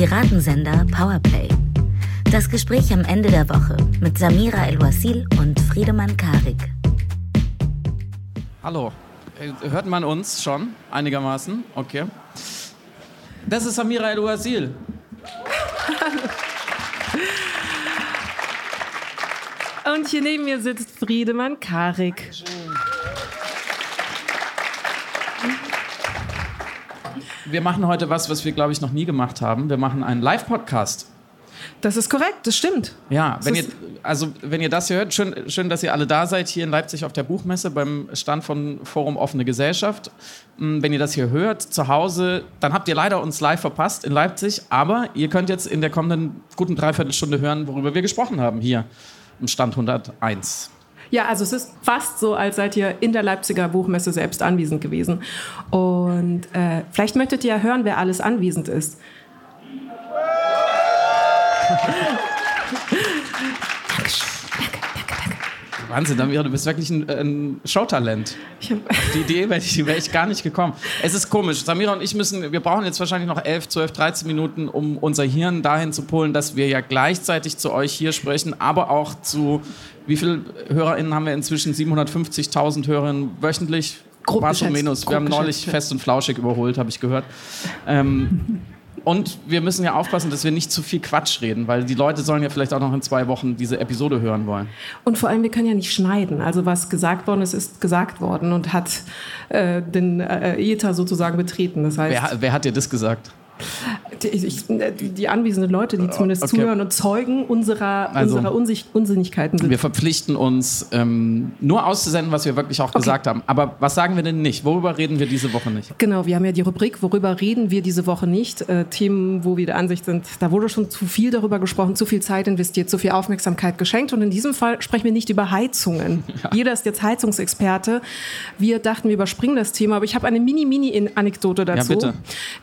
Piratensender Powerplay. Das Gespräch am Ende der Woche mit Samira El-Wasil und Friedemann Karik. Hallo, äh, hört man uns schon einigermaßen? Okay. Das ist Samira El-Wasil. Und hier neben mir sitzt Friedemann Karik. Wir machen heute was, was wir, glaube ich, noch nie gemacht haben. Wir machen einen Live-Podcast. Das ist korrekt, das stimmt. Ja, wenn ihr, also wenn ihr das hier hört, schön, schön, dass ihr alle da seid, hier in Leipzig auf der Buchmesse beim Stand von Forum Offene Gesellschaft. Mm, Wenn ihr das hier hört, zu Hause, dann habt ihr leider uns live verpasst in Leipzig, aber ihr könnt jetzt in der kommenden guten Dreiviertelstunde hören, worüber wir gesprochen haben hier im Stand 101. Ja, also es ist fast so, als seid ihr in der Leipziger Buchmesse selbst anwesend gewesen. Und äh, vielleicht möchtet ihr ja hören, wer alles anwesend ist. Wahnsinn, Damira, du bist wirklich ein, ein Showtalent. Hab, Die Idee wäre ich, wär ich gar nicht gekommen. Es ist komisch. Samira und ich müssen, wir brauchen jetzt wahrscheinlich noch 11, 12, 13 Minuten, um unser Hirn dahin zu polen, dass wir ja gleichzeitig zu euch hier sprechen, aber auch zu, wie viele HörerInnen haben wir inzwischen? 750.000 Hörerinnen wöchentlich? Grob Plus und minus. Wir haben neulich fest und flauschig überholt, habe ich gehört. Ähm, und wir müssen ja aufpassen, dass wir nicht zu viel Quatsch reden, weil die Leute sollen ja vielleicht auch noch in zwei Wochen diese Episode hören wollen. und vor allem, wir können ja nicht schneiden. Also was gesagt worden ist, ist gesagt worden und hat äh, den äh, Äther sozusagen betreten. Das heißt, Wer, wer hat dir das gesagt? Die, ich, die, anwesenden Leute, die zumindest okay. zuhören und Zeugen unserer, Also- unserer Unsich Unsinnigkeiten sind. Wir verpflichten uns, ähm, nur auszusenden, was wir wirklich auch gesagt haben. Aber was sagen wir denn nicht? Worüber reden wir diese Woche nicht? Genau, wir haben ja die Rubrik, worüber reden wir diese Woche nicht? Äh, Themen, wo wir der Ansicht sind, da wurde schon zu viel darüber gesprochen, zu viel Zeit investiert, zu viel Aufmerksamkeit geschenkt. Und in diesem Fall sprechen wir nicht über Heizungen. Jeder ist jetzt Heizungsexperte. Wir dachten, wir überspringen das Thema, aber ich habe eine Mini-Mini-Anekdote Ja, dazu. bitte.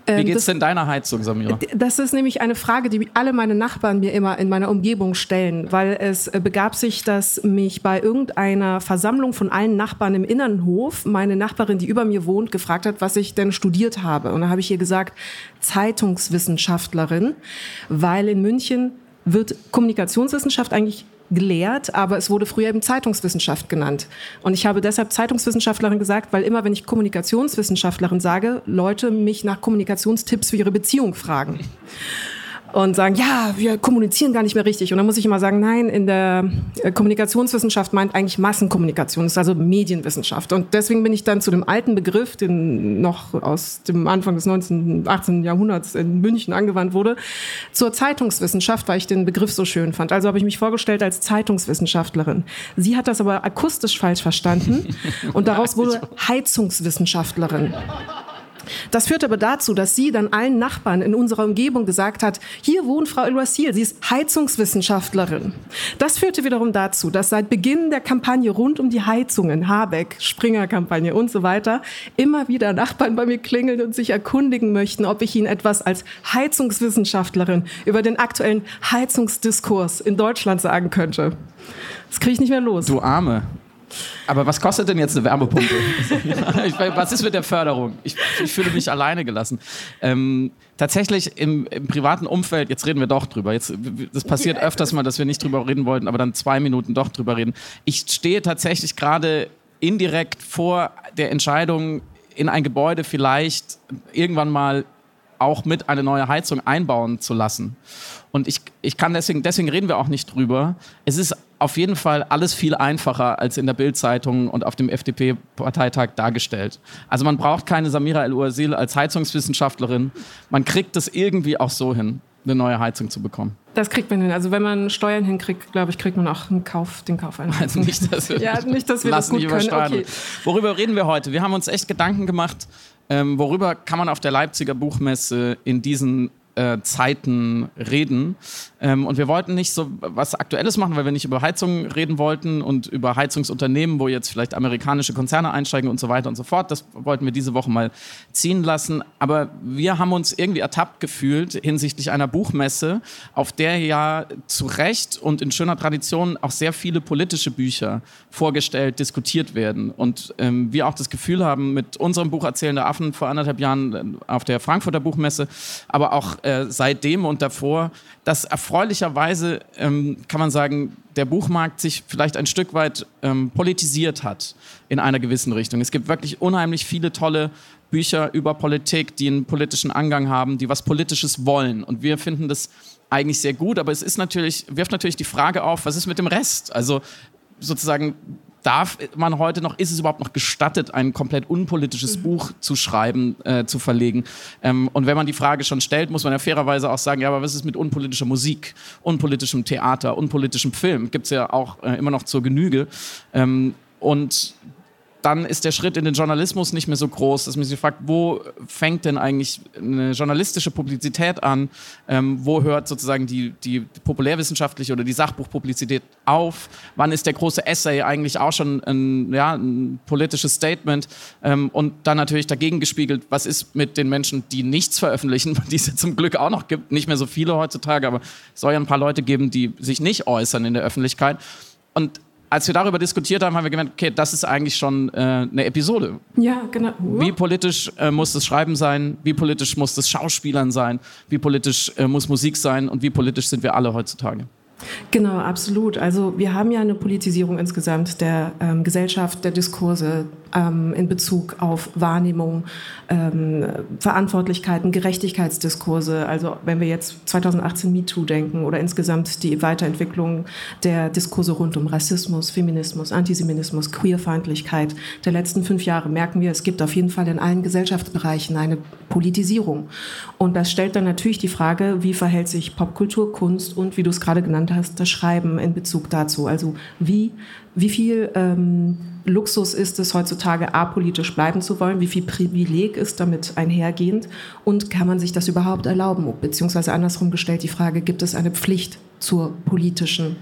Wie Ähm, geht's denn deiner Heizung, Samira? Das ist nämlich eine Frage, die alle meine Nachbarn mir immer in meiner Umgebung stellen, weil es äh, begab sich, dass mich bei irgendeiner Versammlung von allen Nachbarn im Innenhof meine Nachbarin, die über mir wohnt, gefragt hat, was ich denn studiert habe. Und da habe ich ihr gesagt, Zeitungswissenschaftlerin, weil in München wird Kommunikationswissenschaft eigentlich gelehrt, aber es wurde früher eben Zeitungswissenschaft genannt. Und ich habe deshalb Zeitungswissenschaftlerin gesagt, weil immer, wenn ich Kommunikationswissenschaftlerin sage, Leute mich nach Kommunikationstipps für ihre Beziehung fragen. Und sagen, ja, wir kommunizieren gar nicht mehr richtig. Und dann muss ich immer sagen, nein, in der äh, Kommunikationswissenschaft meint eigentlich Massenkommunikation, ist also Medienwissenschaft. Und deswegen bin ich dann zu dem alten Begriff, den noch aus dem Anfang des 19., 18. Jahrhunderts in München angewandt wurde, zur Zeitungswissenschaft, weil ich den Begriff so schön fand. Also habe ich mich vorgestellt als Zeitungswissenschaftlerin. Sie hat das aber akustisch falsch verstanden und daraus wurde Heizungswissenschaftlerin. Das führte aber dazu, dass sie dann allen Nachbarn in unserer Umgebung gesagt hat, hier wohnt Frau El-Wasil, sie ist Heizungswissenschaftlerin. Das führte wiederum dazu, dass seit Beginn der Kampagne rund um die Heizungen, Habeck, Springer-Kampagne und so weiter, immer wieder Nachbarn bei mir klingeln und sich erkundigen möchten, ob ich ihnen etwas als Heizungswissenschaftlerin über den aktuellen Heizungsdiskurs in Deutschland sagen könnte. Das kriege ich nicht mehr los. Du Arme. Aber was kostet denn jetzt eine Wärmepumpe? ich, was ist mit der Förderung? Ich, ich fühle mich alleine gelassen. Ähm, tatsächlich im, im privaten Umfeld, jetzt reden wir doch drüber. Jetzt, das passiert öfters mal, dass wir nicht drüber reden wollten, aber dann zwei Minuten doch drüber reden. Ich stehe tatsächlich gerade indirekt vor der Entscheidung, in ein Gebäude vielleicht irgendwann mal auch mit eine neue Heizung einbauen zu lassen. Und ich, ich kann deswegen, deswegen reden wir auch nicht drüber. Es ist auf jeden Fall alles viel einfacher als in der Bild-Zeitung und auf dem FDP-Parteitag dargestellt. Also man braucht keine Samira El-Uazil als Heizungswissenschaftlerin. Man kriegt es irgendwie auch so hin, eine neue Heizung zu bekommen. Das kriegt man hin. Also wenn man Steuern hinkriegt, glaube ich, kriegt man auch einen Kauf, den Kauf einer Also nicht, dass wir, Ja, nicht, dass wir das gut nicht können. Okay. Worüber reden wir heute? Wir haben uns echt Gedanken gemacht, ähm, worüber kann man auf der Leipziger Buchmesse in diesen äh, Zeiten reden. Ähm, und wir wollten nicht so was Aktuelles machen, weil wir nicht über Heizungen reden wollten und über Heizungsunternehmen, wo jetzt vielleicht amerikanische Konzerne einsteigen und so weiter und so fort. Das wollten wir diese Woche mal ziehen lassen. Aber wir haben uns irgendwie ertappt gefühlt hinsichtlich einer Buchmesse, auf der ja zu Recht und in schöner Tradition auch sehr viele politische Bücher vorgestellt, diskutiert werden. Und ähm, wir auch das Gefühl haben, mit unserem Buch Erzählende Affen vor anderthalb Jahren äh, auf der Frankfurter Buchmesse, aber auch äh, seitdem und davor, dass erfreulicherweise, ähm, kann man sagen, der Buchmarkt sich vielleicht ein Stück weit ähm, politisiert hat in einer gewissen Richtung. Es gibt wirklich unheimlich viele tolle Bücher über Politik, die einen politischen Angang haben, die was Politisches wollen. Und wir finden das eigentlich sehr gut, aber es ist natürlich, wirft natürlich die Frage auf, was ist mit dem Rest? Also sozusagen darf man heute noch, ist es überhaupt noch gestattet, ein komplett unpolitisches mhm. Buch zu schreiben, äh, zu verlegen? Ähm, und wenn man die Frage schon stellt, muss man ja fairerweise auch sagen, ja, aber was ist mit unpolitischer Musik, unpolitischem Theater, unpolitischem Film? Gibt es ja auch äh, immer noch zur Genüge. Ähm, und dann ist der Schritt in den Journalismus nicht mehr so groß, dass man sich fragt, wo fängt denn eigentlich eine journalistische Publizität an? Ähm, wo hört sozusagen die, die populärwissenschaftliche oder die Sachbuchpublizität auf? Wann ist der große Essay eigentlich auch schon ein, ja, ein politisches Statement? Ähm, und dann natürlich dagegen gespiegelt, was ist mit den Menschen, die nichts veröffentlichen, die es ja zum Glück auch noch gibt, nicht mehr so viele heutzutage, aber es soll ja ein paar Leute geben, die sich nicht äußern in der Öffentlichkeit. Und als wir darüber diskutiert haben, haben wir gemerkt, okay, das ist eigentlich schon äh, eine Episode. Ja, genau. Wie politisch äh, muss das Schreiben sein? Wie politisch muss das Schauspielern sein? Wie politisch äh, muss Musik sein? Und wie politisch sind wir alle heutzutage? Genau, absolut. Also wir haben ja eine Politisierung insgesamt der ähm, Gesellschaft, der Diskurse ähm, in Bezug auf Wahrnehmung, ähm, Verantwortlichkeiten, Gerechtigkeitsdiskurse. Also wenn wir jetzt 2018 MeToo denken oder insgesamt die Weiterentwicklung der Diskurse rund um Rassismus, Feminismus, Antisemitismus, Queerfeindlichkeit der letzten fünf Jahre, merken wir, es gibt auf jeden Fall in allen Gesellschaftsbereichen eine Politisierung. Und das stellt dann natürlich die Frage, wie verhält sich Popkultur, Kunst und, wie du es gerade genannt hast, das Schreiben in Bezug dazu. Also wie, wie viel ähm, Luxus ist es heutzutage, apolitisch bleiben zu wollen? Wie viel Privileg ist damit einhergehend? Und kann man sich das überhaupt erlauben? Beziehungsweise andersrum gestellt die Frage, gibt es eine Pflicht zur politischen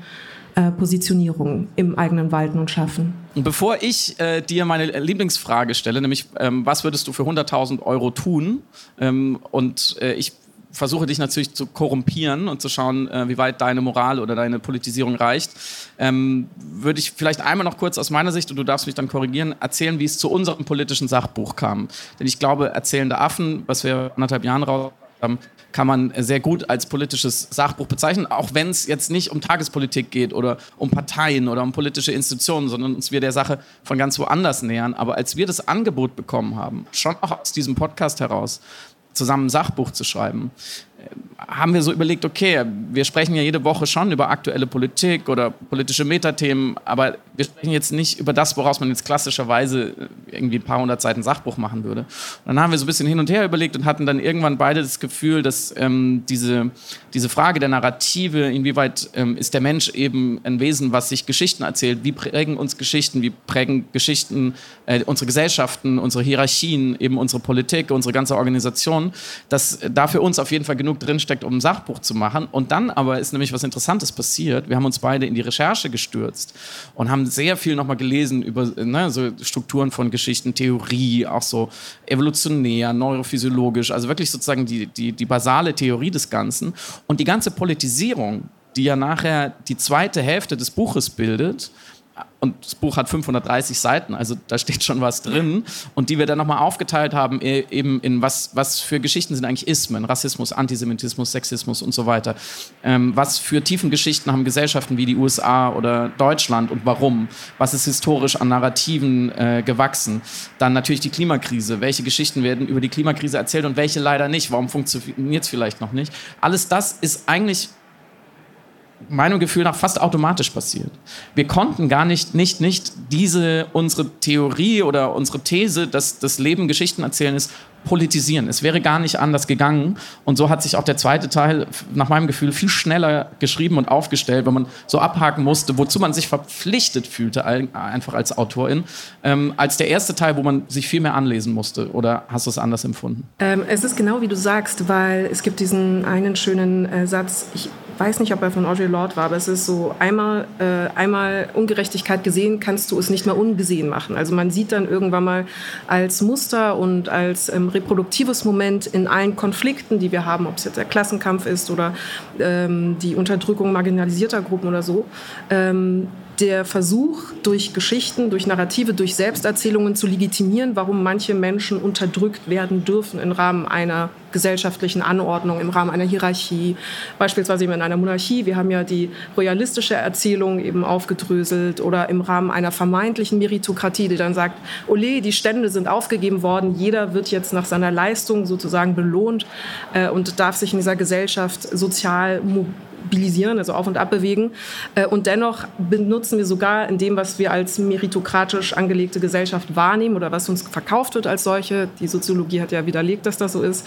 äh, Positionierung im eigenen Walten und Schaffen? Bevor ich äh, dir meine Lieblingsfrage stelle, nämlich ähm, was würdest du für 100.000 Euro tun? Ähm, und äh, ich versuche dich natürlich zu korrumpieren und zu schauen, äh, wie weit deine Moral oder deine Politisierung reicht, ähm, würde ich vielleicht einmal noch kurz aus meiner Sicht, und du darfst mich dann korrigieren, erzählen, wie es zu unserem politischen Sachbuch kam. Denn ich glaube, Erzählende Affen, was wir anderthalb Jahren raus haben, kann man sehr gut als politisches Sachbuch bezeichnen, auch wenn es jetzt nicht um Tagespolitik geht oder um Parteien oder um politische Institutionen, sondern uns wir der Sache von ganz woanders nähern. Aber als wir das Angebot bekommen haben, schon auch aus diesem Podcast heraus, zusammen ein Sachbuch zu schreiben haben wir so überlegt, okay, wir sprechen ja jede Woche schon über aktuelle Politik oder politische Metathemen, aber wir sprechen jetzt nicht über das, woraus man jetzt klassischerweise irgendwie ein paar hundert Seiten Sachbuch machen würde. Und dann haben wir so ein bisschen hin und her überlegt und hatten dann irgendwann beide das Gefühl, dass ähm, diese, diese Frage der Narrative, inwieweit ähm, ist der Mensch eben ein Wesen, was sich Geschichten erzählt, wie prägen uns Geschichten, wie prägen Geschichten äh, unsere Gesellschaften, unsere Hierarchien, eben unsere Politik, unsere ganze Organisation, dass da für uns auf jeden Fall genug genug drinsteckt, um ein Sachbuch zu machen. Und dann aber ist nämlich was Interessantes passiert. Wir haben uns beide in die Recherche gestürzt und haben sehr viel nochmal gelesen über ne, so Strukturen von Geschichten, Theorie, auch so evolutionär, neurophysiologisch, also wirklich sozusagen die, die, die basale Theorie des Ganzen. Und die ganze Politisierung, die ja nachher die zweite Hälfte des Buches bildet, und das Buch hat 530 Seiten, also da steht schon was drin. Und die wir dann nochmal aufgeteilt haben, e-, eben in was, was für Geschichten sind eigentlich Ismen, Rassismus, Antisemitismus, Sexismus und so weiter. Ähm, was für tiefen Geschichten haben Gesellschaften wie die USA oder Deutschland und warum? Was ist historisch an Narrativen äh, gewachsen? Dann natürlich die Klimakrise. Welche Geschichten werden über die Klimakrise erzählt und welche leider nicht? Warum funktioniert es vielleicht noch nicht? Alles das ist eigentlich meinem Gefühl nach fast automatisch passiert. Wir konnten gar nicht, nicht, nicht diese, unsere Theorie oder unsere These, dass das Leben Geschichten erzählen ist, politisieren. Es wäre gar nicht anders gegangen. Und so hat sich auch der zweite Teil nach meinem Gefühl viel schneller geschrieben und aufgestellt, weil man so abhaken musste, wozu man sich verpflichtet fühlte, einfach als Autorin, ähm, als der erste Teil, wo man sich viel mehr anlesen musste. Oder hast du es anders empfunden? Ähm, es ist genau wie du sagst, weil es gibt diesen einen schönen äh, Satz, ich weiß nicht, ob er von Audre Lorde war, aber es ist so, einmal, äh, einmal Ungerechtigkeit gesehen, kannst du es nicht mehr ungesehen machen. Also man sieht dann irgendwann mal als Muster und als ähm, reproduktives Moment in allen Konflikten, die wir haben, ob es jetzt der Klassenkampf ist oder ähm, die Unterdrückung marginalisierter Gruppen oder so, ähm, der Versuch, durch Geschichten, durch Narrative, durch Selbsterzählungen zu legitimieren, warum manche Menschen unterdrückt werden dürfen im Rahmen einer gesellschaftlichen Anordnung, im Rahmen einer Hierarchie, beispielsweise in einer Monarchie. Wir haben ja die royalistische Erzählung eben aufgedröselt oder im Rahmen einer vermeintlichen Meritokratie, die dann sagt, ole, die Stände sind aufgegeben worden, jeder wird jetzt nach seiner Leistung sozusagen belohnt äh, und darf sich in dieser Gesellschaft sozial mobilisieren, also auf und ab bewegen. Äh, und dennoch benutzen wir sogar in dem, was wir als meritokratisch angelegte Gesellschaft wahrnehmen oder was uns verkauft wird als solche, die Soziologie hat ja widerlegt, dass das so ist,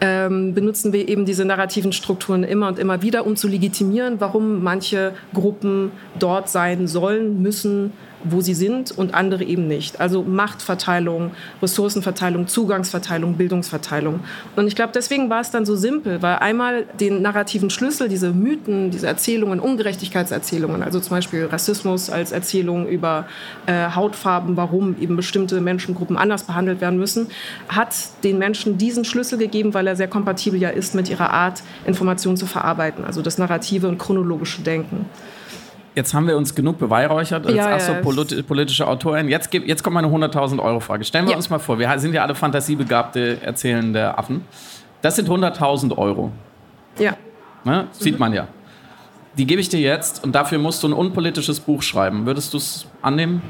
ähm, benutzen wir eben diese narrativen Strukturen immer und immer wieder, um zu legitimieren, warum manche Gruppen dort sein sollen, müssen, wo sie sind und andere eben nicht. Also Machtverteilung, Ressourcenverteilung, Zugangsverteilung, Bildungsverteilung. Und ich glaube, deswegen war es dann so simpel, weil einmal den narrativen Schlüssel, diese Mythen, diese Erzählungen, Ungerechtigkeitserzählungen, also zum Beispiel Rassismus als Erzählung über äh, Hautfarben, warum eben bestimmte Menschengruppen anders behandelt werden müssen, hat den Menschen diesen Schlüssel gegeben, weil er sehr kompatibel ja ist mit ihrer Art, Informationen zu verarbeiten, also das narrative und chronologische Denken. Jetzt haben wir uns genug beweihräuchert als ja, ja. Politi politische Autorin. Jetzt, jetzt kommt meine 100.000 Euro Frage. Stellen wir ja. uns mal vor, wir sind ja alle fantasiebegabte, erzählende Affen. Das sind 100.000 Euro. Ja. Ne? Sieht mhm. man ja. Die gebe ich dir jetzt und dafür musst du ein unpolitisches Buch schreiben. Würdest du es annehmen?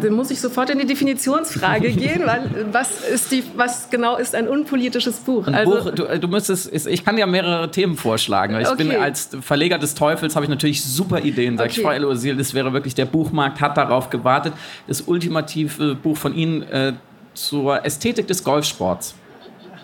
Dann muss ich sofort in die Definitionsfrage gehen, weil was, ist die, was genau ist ein unpolitisches Buch? Ein also, Buch du, du müsstest, ich kann ja mehrere Themen vorschlagen. Ich okay. bin als Verleger des Teufels, habe ich natürlich super Ideen. Sag okay. ich, Frau Elosil, das wäre wirklich, der Buchmarkt hat darauf gewartet. Das ultimative Buch von Ihnen äh, zur Ästhetik des Golfsports.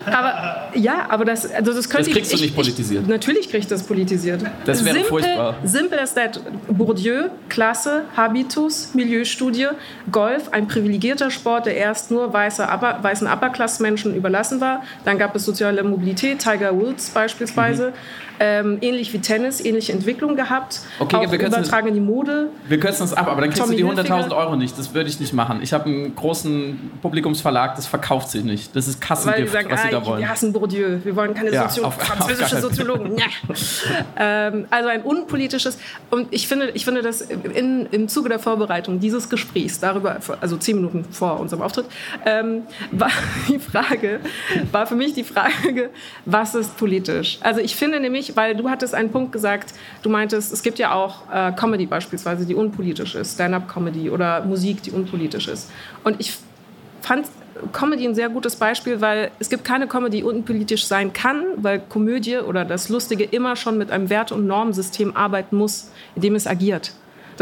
Aber ja, aber das, also das könnte das kriegst ich, du nicht politisiert. Ich, natürlich kriegst du das politisiert. Das wäre simple, furchtbar. Simple as that. Bourdieu, Klasse, Habitus, Milieustudie, Golf, ein privilegierter Sport, der erst nur weiße Upper, weißen Upper-Class-Menschen überlassen war. Dann gab es soziale Mobilität, Tiger Woods beispielsweise. Mhm. Ähm, ähnlich wie Tennis, ähnliche Entwicklung gehabt. Okay, auch wir übertragen in die Mode. Wir kürzen das ab, aber dann kriegst Tommy du die 100.000 Euro nicht. Das würde ich nicht machen. Ich habe einen großen Publikumsverlag, das verkauft sich nicht. Das ist Kassengift, sagen, was ah, sie da wollen. Wir hassen Bourdieu. Wir wollen keine ja, Sozio auf, französische Soziologen. ähm, also ein unpolitisches. Und ich finde, ich finde dass in, im Zuge der Vorbereitung dieses Gesprächs darüber, also zehn Minuten vor unserem Auftritt, ähm, war die Frage, war für mich die Frage, was ist politisch? Also ich finde nämlich, weil du hattest einen Punkt gesagt, du meintest, es gibt ja auch äh, Comedy beispielsweise, die unpolitisch ist, Stand-up-Comedy oder Musik, die unpolitisch ist. Und ich fand Comedy ein sehr gutes Beispiel, weil es gibt keine Comedy, die unpolitisch sein kann, weil Komödie oder das Lustige immer schon mit einem Werte- und Normensystem arbeiten muss, in dem es agiert.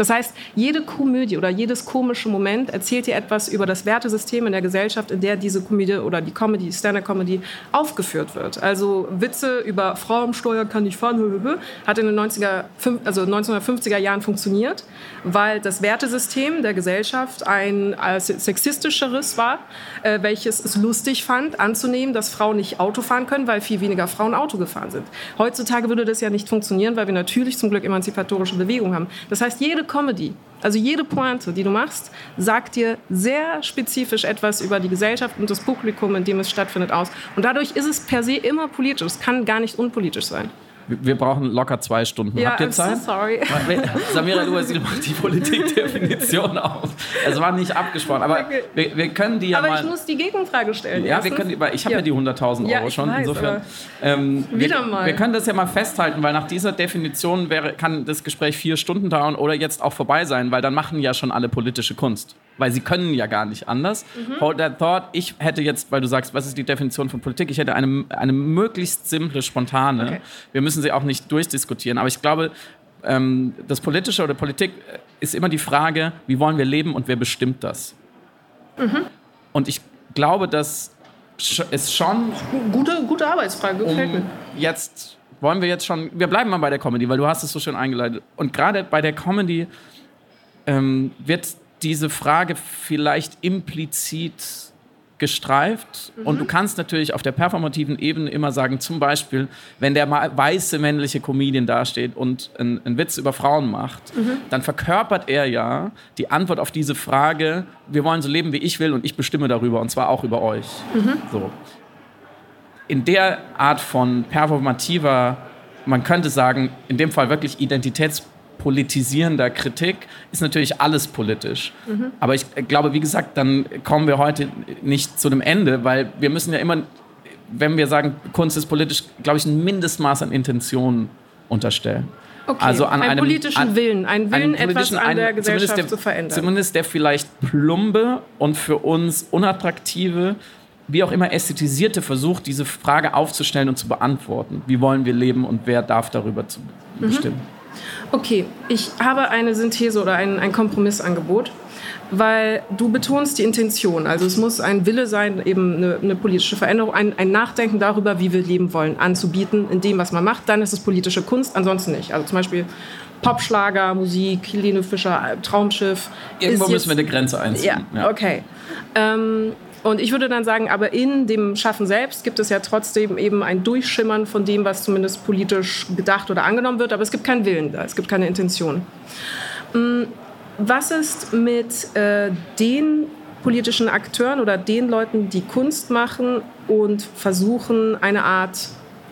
Das heißt, jede Komödie oder jedes komische Moment erzählt dir etwas über das Wertesystem in der Gesellschaft, in der diese Komödie oder die Comedy, Stand-up-Comedy aufgeführt wird. Also Witze über Frauensteuer kann ich fahren, hat in den 90er, also 1950er Jahren funktioniert, weil das Wertesystem der Gesellschaft ein sexistischeres war, äh, welches es lustig fand, anzunehmen, dass Frauen nicht Auto fahren können, weil viel weniger Frauen Auto gefahren sind. Heutzutage würde das ja nicht funktionieren, weil wir natürlich zum Glück emanzipatorische Bewegungen haben. Das heißt, jede Comedy, also jede Pointe, die du machst, sagt dir sehr spezifisch etwas über die Gesellschaft und das Publikum, in dem es stattfindet, aus. Und dadurch ist es per se immer politisch. Es kann gar nicht unpolitisch sein. Wir brauchen locker zwei Stunden. Ja, Habt ihr I'm Zeit? So sorry. Samira Luasil macht die Politikdefinition auf. Es war nicht abgesprochen, aber okay. wir, wir, können die ja aber mal. Aber ich muss die Gegenfrage stellen. Ja, wir können, ich habe ja. ja. die 100.000 Euro ja, schon. Weiß, Insofern. Ähm, wieder wir, mal. Wir können das ja mal festhalten, weil nach dieser Definition wäre, kann das Gespräch vier Stunden dauern oder jetzt auch vorbei sein, weil dann machen ja schon alle politische Kunst weil sie können ja gar nicht anders. Mhm. Hold that thought, ich hätte jetzt, weil du sagst, was ist die Definition von Politik, ich hätte eine, eine möglichst simple, spontane. Okay. Wir müssen sie auch nicht durchdiskutieren, aber ich glaube, ähm, das Politische oder Politik ist immer die Frage, wie wollen wir leben und wer bestimmt das? Mhm. Und ich glaube, dass es schon... Gute, gute Arbeitsfrage, gefällt um mir. Jetzt wollen wir jetzt schon, wir bleiben mal bei der Comedy, weil du hast es so schön eingeleitet. Und gerade bei der Comedy ähm, wird diese Frage vielleicht implizit gestreift. Mhm. Und du kannst natürlich auf der performativen Ebene immer sagen, zum Beispiel, wenn der weiße männliche Comedian dasteht und einen, Witz über Frauen macht, mhm. dann verkörpert er ja die Antwort auf diese Frage, wir wollen so leben, wie ich will und ich bestimme darüber und zwar auch über euch. Mhm. So. In der Art von performativer, man könnte sagen, in dem Fall wirklich Identitäts politisierender Kritik ist natürlich alles politisch. Mhm. Aber ich glaube, wie gesagt, dann kommen wir heute nicht zu einem Ende, weil wir müssen ja immer, wenn wir sagen, Kunst ist politisch, glaube ich, ein Mindestmaß an Intention unterstellen. Okay. Also an einen einem, politischen an, Willen, einen Willen, etwas an der Gesellschaft der, zu verändern. Zumindest der vielleicht plumbe und für uns unattraktive, wie auch immer ästhetisierte Versuch, diese Frage aufzustellen und zu beantworten. Wie wollen wir leben und wer darf darüber zu mhm. bestimmen? Okay, ich habe eine Synthese oder ein, ein Kompromissangebot, weil du betonst die Intention. Also es muss ein Wille sein, eben eine, eine politische Veränderung, ein, ein, Nachdenken darüber, wie wir leben wollen, anzubieten in dem, was man macht. Dann ist es politische Kunst, ansonsten nicht. Also zum Beispiel Popschlager, Musik, Helene Fischer, Traumschiff. Irgendwo müssen wir eine Grenze einziehen. Ja, ja. okay. Ähm, und ich würde dann sagen, aber in dem Schaffen selbst gibt es ja trotzdem eben ein Durchschimmern von dem, was zumindest politisch gedacht oder angenommen wird, aber es gibt keinen Willen da, es gibt keine Intention. Mm, was ist mit äh, den politischen Akteuren oder den Leuten, die Kunst machen und versuchen, eine Art,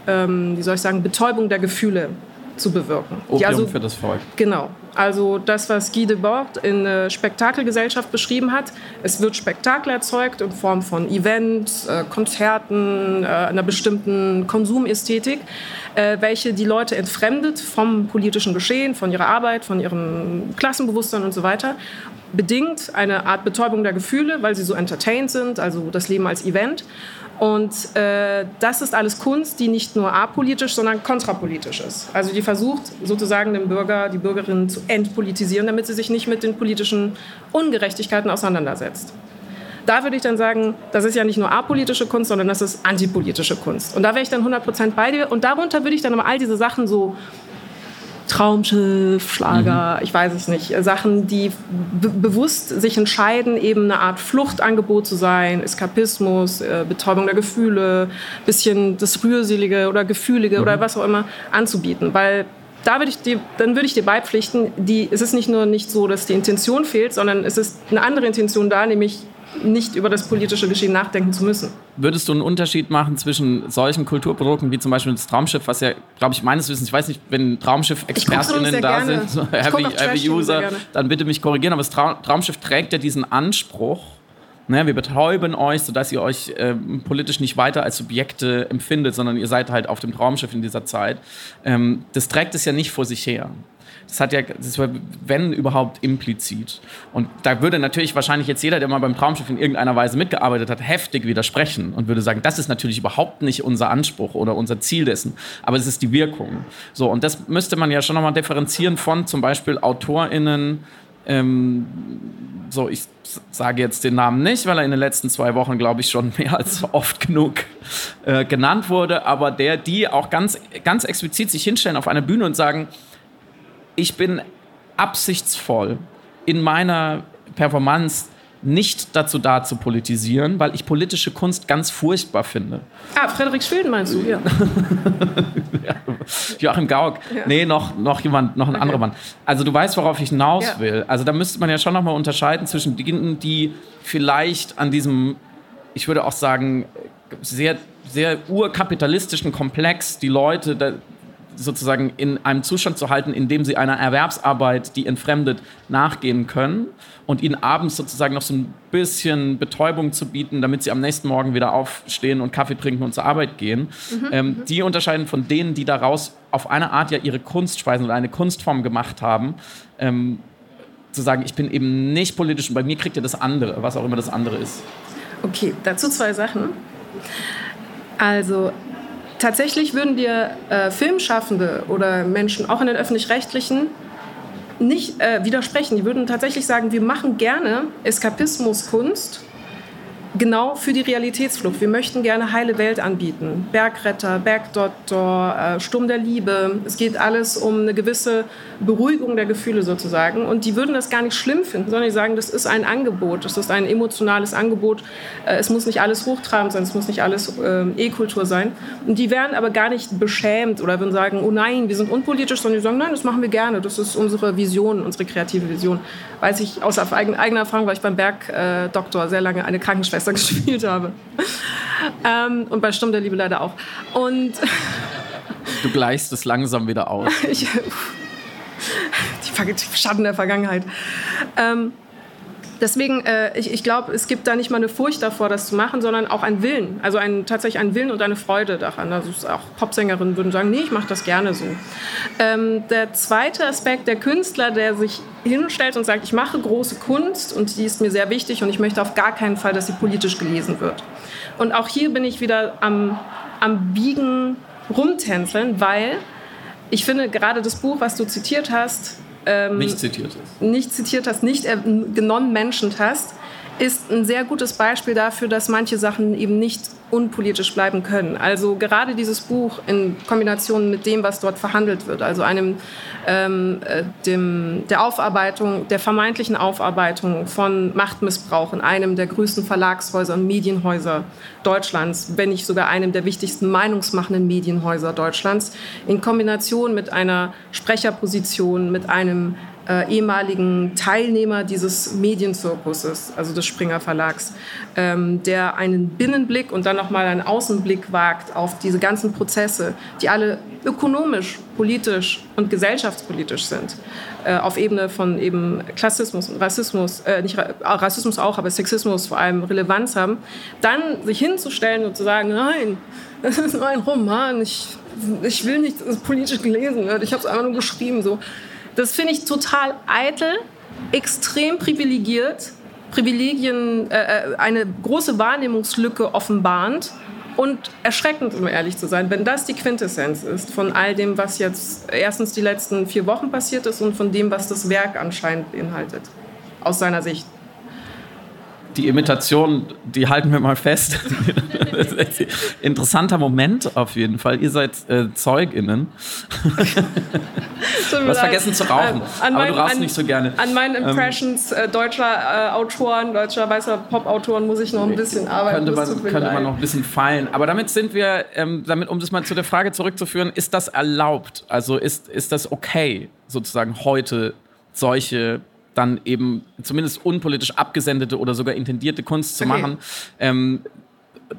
ähm, wie soll ich sagen, Betäubung der Gefühle zu bewirken. Opium also, für das Volk. Genau. Also das, was Guy Debord in äh, Spektakelgesellschaft beschrieben hat. Es wird Spektakel erzeugt in Form von Events, äh, Konzerten, äh, einer bestimmten Konsumästhetik, welche die Leute entfremdet vom politischen Geschehen, von ihrer Arbeit, von ihrem Klassenbewusstsein und so weiter. Bedingt eine Art Betäubung der Gefühle, weil sie so entertained sind, also das Leben als Event. Und äh, das ist alles Kunst, die nicht nur apolitisch, sondern kontrapolitisch ist. Also die versucht sozusagen den Bürger, die Bürgerin zu entpolitisieren, damit sie sich nicht mit den politischen Ungerechtigkeiten auseinandersetzt. Da würde ich dann sagen, das ist ja nicht nur apolitische Kunst, sondern das ist antipolitische Kunst. Und da wäre ich dann 100% bei dir. Und darunter würde ich dann aber all diese Sachen so Traumschiff, Schlager, mhm. ich weiß es nicht, Sachen, die bewusst sich entscheiden, eben eine Art Fluchtangebot zu sein, Eskapismus, äh, Betäubung der Gefühle, bisschen das Rührselige oder Gefühlige mhm. oder was auch immer anzubieten, weil da würde ich dir, dann würde ich dir beipflichten, die, es ist nicht nur nicht so, dass die Intention fehlt, sondern es ist eine andere Intention da, nämlich nicht über das politische Geschehen nachdenken zu müssen. Würdest du einen Unterschied machen zwischen solchen Kulturprodukten wie zum Beispiel das Traumschiff, was ja, glaube ich, meines Wissens, ich weiß nicht, wenn Traumschiff-ExpertInnen da gerne. sind, so Heavy, Heavy User, dann bitte mich korrigieren, aber das Traumschiff trägt ja diesen Anspruch, ne, wir betäuben euch, sodass ihr euch äh, politisch nicht weiter als Subjekte empfindet, sondern ihr seid halt auf dem Traumschiff in dieser Zeit. Ähm, das trägt es ja nicht vor sich her. Das hat ja, das war, wenn überhaupt, implizit. Und da würde natürlich wahrscheinlich jetzt jeder, der mal beim Traumschiff in irgendeiner Weise mitgearbeitet hat, heftig widersprechen und würde sagen, das ist natürlich überhaupt nicht unser Anspruch oder unser Ziel dessen, aber es ist die Wirkung. So, und das müsste man ja schon nochmal differenzieren von zum Beispiel AutorInnen, ähm, so, ich sage jetzt den Namen nicht, weil er in den letzten zwei Wochen, glaube ich, schon mehr als oft genug äh, genannt wurde, aber der, die auch ganz, ganz explizit sich hinstellen auf einer Bühne und sagen, ich bin absichtsvoll in meiner Performance nicht dazu da zu politisieren, weil ich politische Kunst ganz furchtbar finde. Ah, Frederik Schwilden meinst du? Ja. ja. Joachim Gauck. Ja. Nee, noch, noch jemand, noch ein okay. anderer Mann. Also du weißt, worauf ich hinaus ja. will. Also da müsste man ja schon nochmal unterscheiden zwischen denen, die vielleicht an diesem, ich würde auch sagen, sehr, sehr urkapitalistischen Komplex die Leute sozusagen in einem Zustand zu halten, in dem sie einer Erwerbsarbeit, die entfremdet, nachgehen können und ihnen abends sozusagen noch so ein bisschen Betäubung zu bieten, damit sie am nächsten Morgen wieder aufstehen und Kaffee trinken und zur Arbeit gehen. Mhm. Ähm, mhm. die unterscheiden von denen, die daraus auf eine Art ja ihre Kunstspeisen oder eine Kunstform gemacht haben. Ähm, zu sagen, ich bin eben nicht politisch und bei mir kriegt ihr das andere, was auch immer das andere ist. Okay, dazu zwei Sachen. Also tatsächlich würden dir äh, Filmschaffende oder Menschen, auch in den öffentlich-rechtlichen, nicht äh, widersprechen. Die würden tatsächlich sagen, wir machen gerne Eskapismuskunst genau für die Realitätsflucht. Wir möchten gerne heile Welt anbieten. Bergretter, Bergdoktor, äh, Sturm der Liebe. Es geht alles um eine gewisse Beruhigung der Gefühle sozusagen. Und die würden das gar nicht schlimm finden, sondern die sagen, das ist ein Angebot, das ist ein emotionales Angebot. Äh, es muss nicht alles hochtrabend sein, es muss nicht alles äh, E-Kultur sein. Und die wären aber gar nicht beschämt oder würden sagen, oh nein, wir sind unpolitisch, sondern die sagen, nein, das machen wir gerne. Das ist unsere Vision, unsere kreative Vision. Weiß ich aus eigener Erfahrung, weil ich beim Bergdoktor sehr lange eine Krankenschwester Schwester gespielt habe. Ähm, und bei Sturm der Liebe leider auch. Und du gleichst es langsam wieder aus. ich, Schatten der Vergangenheit. Ähm, deswegen, äh, ich, ich glaube, es gibt da nicht mal eine Furcht davor, das zu machen, sondern auch einen Willen. Also ein, tatsächlich einen Willen und eine Freude daran. Also auch Popsängerinnen würden sagen, nee, ich mache das gerne so. Ähm, der zweite Aspekt, der Künstler, der sich hinstellt und sagt, ich mache große Kunst und die ist mir sehr wichtig und ich möchte auf gar keinen Fall, dass sie politisch gelesen wird. Und auch hier bin ich wieder am, am Biegen rumtänzeln, weil ich finde, gerade das Buch, was du zitiert hast, ähm, nicht zitiert hast, nicht zitiert hast, nicht äh, genommen mentioned hast, ist ein sehr gutes Beispiel dafür, dass manche Sachen eben nicht unpolitisch bleiben können. Also gerade dieses Buch in Kombination mit dem, was dort verhandelt wird, also einem ähm, äh, dem, der Aufarbeitung, der vermeintlichen Aufarbeitung von Machtmissbrauch in einem der größten Verlagshäuser und Medienhäuser Deutschlands, wenn nicht sogar einem der wichtigsten meinungsmachenden Medienhäuser Deutschlands, in Kombination mit einer Sprecherposition, mit einem äh, ehemaligen Teilnehmer dieses Medienzirkuses, also des Springer Verlags, ähm, der einen Binnenblick und dann nochmal einen Außenblick wagt auf diese ganzen Prozesse, die alle ökonomisch, politisch und gesellschaftspolitisch sind, äh, auf Ebene von eben Klassismus und Rassismus, äh, nicht Rassismus auch, aber Sexismus vor allem Relevanz haben, dann sich hinzustellen und zu sagen, nein, das ist nur ein Roman, ich, ich will nicht, dass es politisch gelesen wird, ich habe es einfach nur geschrieben, so das finde ich total eitel, extrem privilegiert, Privilegien, äh, äh, eine große Wahrnehmungslücke offenbarend und erschreckend, um ehrlich zu sein, wenn das die Quintessenz ist von all dem, was jetzt erstens die letzten vier Wochen passiert ist und von dem, was das Werk anscheinend beinhaltet, aus seiner Sicht die Imitation, die halten wir mal fest. Interessanter Moment auf jeden Fall. Ihr seid äh, ZeugInnen. du hast vergessen zu rauchen, äh, aber mein, du rauchst an, nicht so gerne. An meinen ähm, Impressions äh, deutscher äh, Autoren, deutscher weißer Pop-Autoren muss ich noch ein bisschen arbeiten. Könnte, man, könnte man noch ein bisschen feilen. Aber damit sind wir, ähm, damit, um das mal zu der Frage zurückzuführen, ist das erlaubt? Also ist, ist das okay, sozusagen heute solche dann eben zumindest unpolitisch abgesendete oder sogar intendierte Kunst zu okay. machen. Ähm,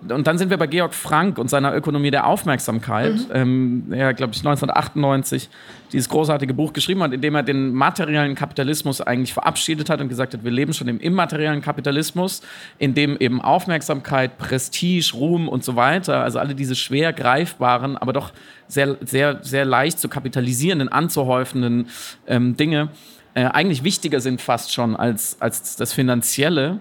und dann sind wir bei Georg Frank und seiner Ökonomie der Aufmerksamkeit. Mhm. Ähm, er, glaube ich, 1998 dieses großartige Buch geschrieben hat, in dem er den materiellen Kapitalismus eigentlich verabschiedet hat und gesagt hat, wir leben schon im immateriellen Kapitalismus, in dem eben Aufmerksamkeit, Prestige, Ruhm und so weiter, also alle diese schwer greifbaren, aber doch sehr, sehr, sehr leicht zu kapitalisierenden, anzuhäufenden ähm, Dinge, äh, eigentlich wichtiger sind fast schon als, als das Finanzielle.